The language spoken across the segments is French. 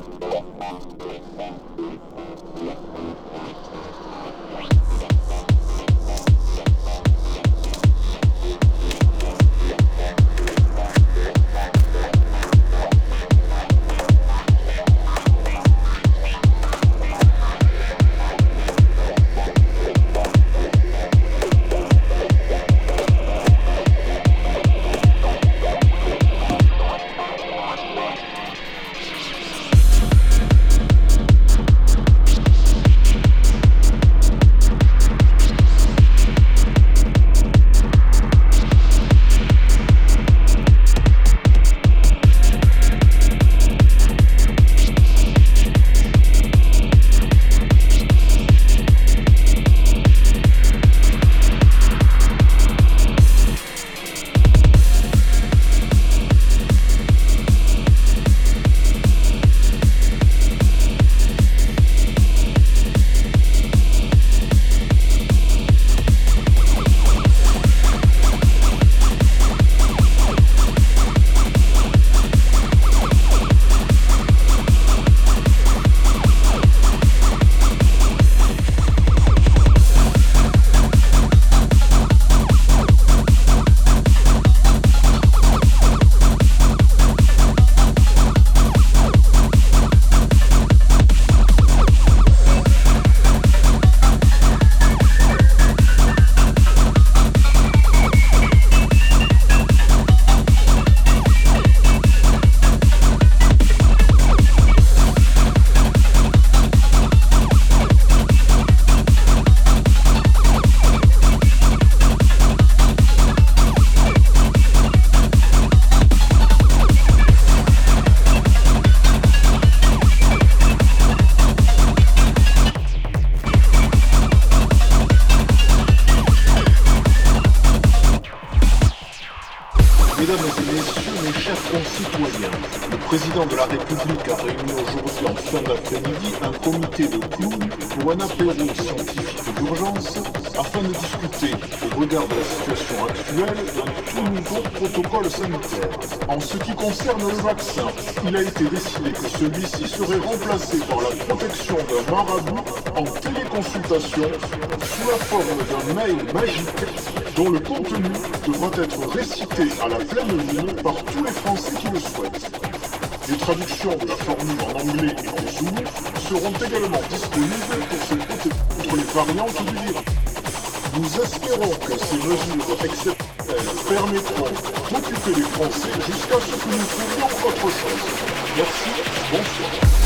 Thank you. Mesdames et messieurs, mes chers concitoyens, le président de la République a réuni aujourd'hui en fin d'après-midi un comité de clowns pour un apéro scientifique d'urgence il a été décidé que celui-ci serait remplacé par la protection d'un marabout en téléconsultation sous la forme d'un mail magique dont le contenu devra être récité à la pleine lune par tous les Français qui le souhaitent. Les traductions de la formule en anglais et en zoom seront également disponibles pour se protéger contre les variantes du virus. Nous espérons que ces mesures exceptionnelles permettront d'occuper les Français jusqu'à ce que nous trouvions autre chose. Merci, bonsoir.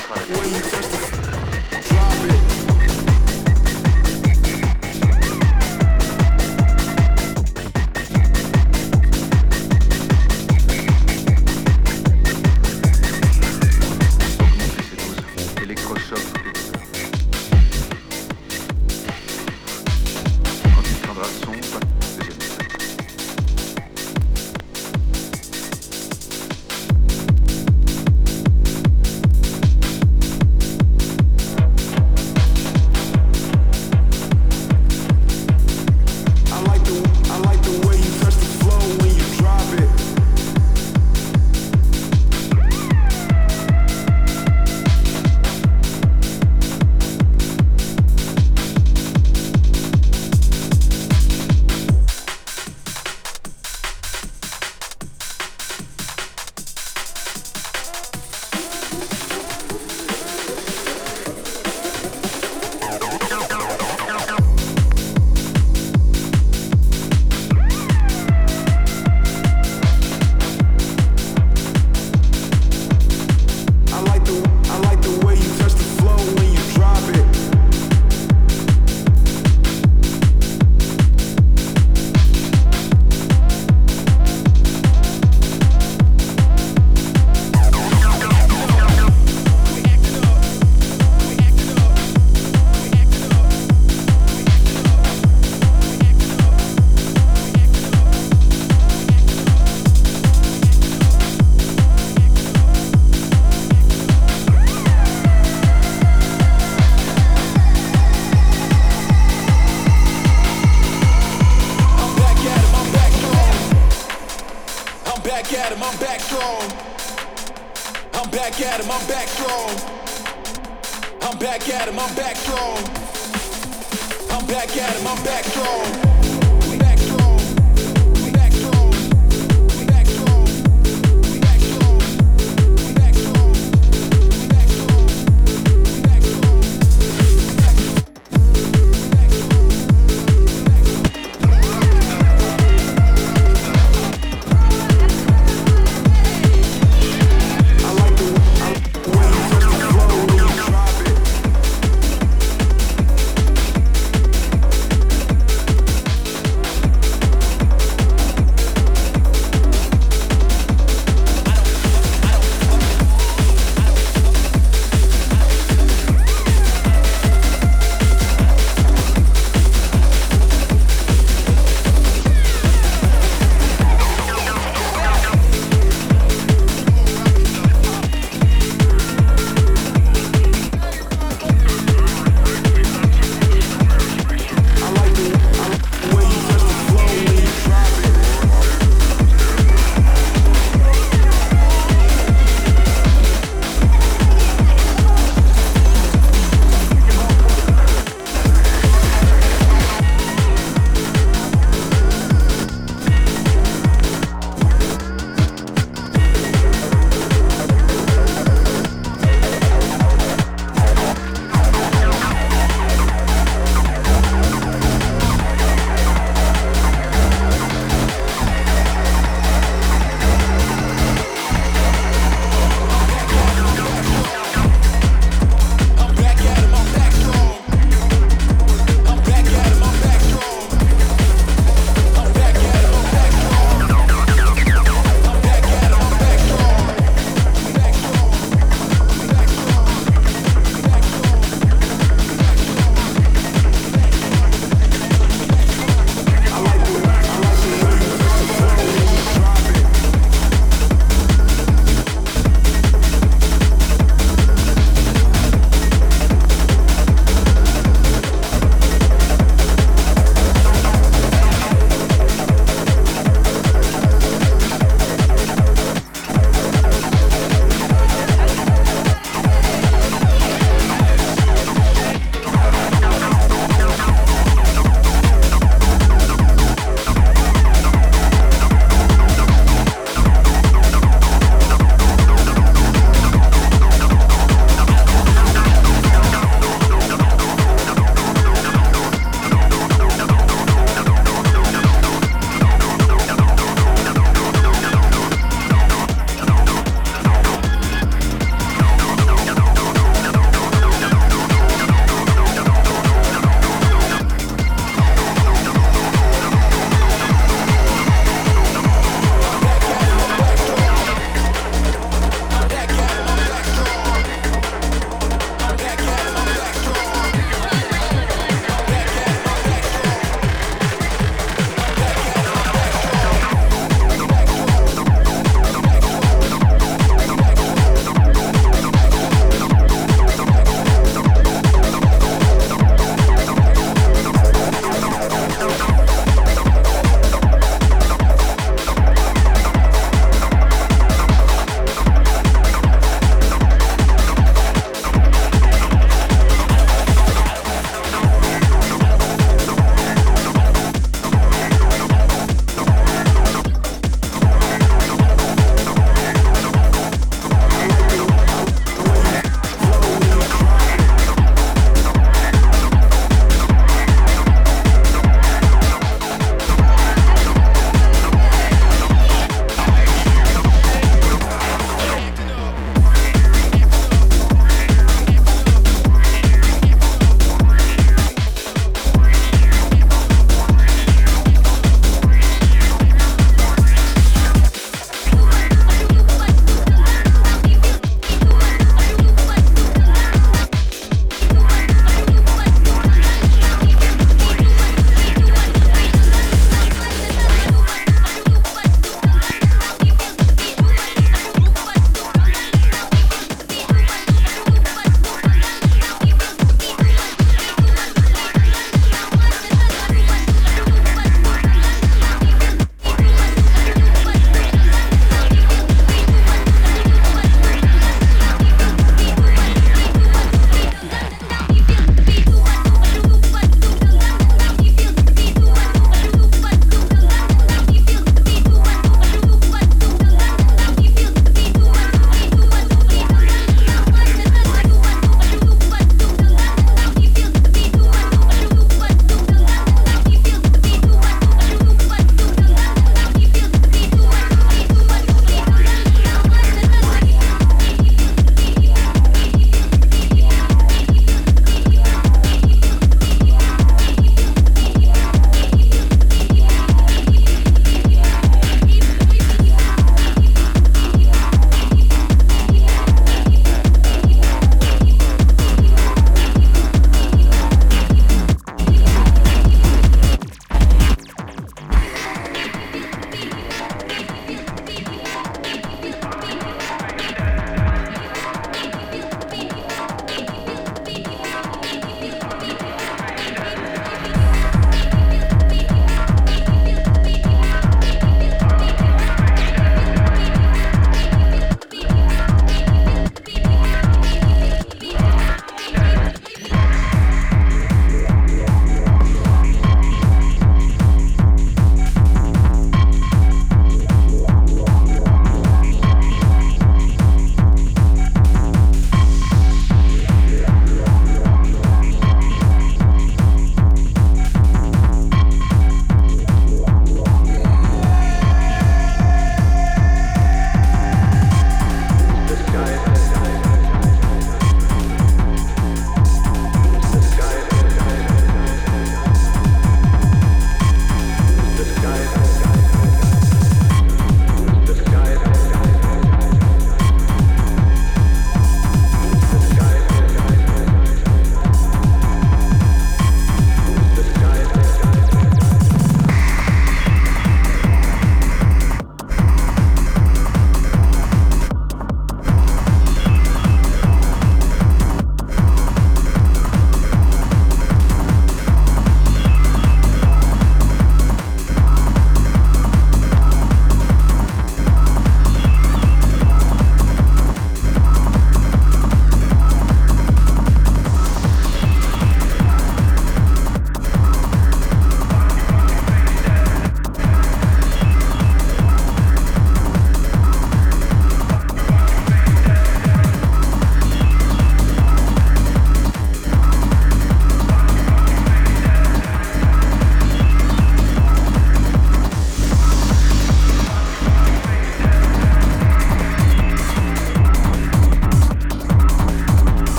からです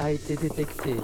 a été détecté.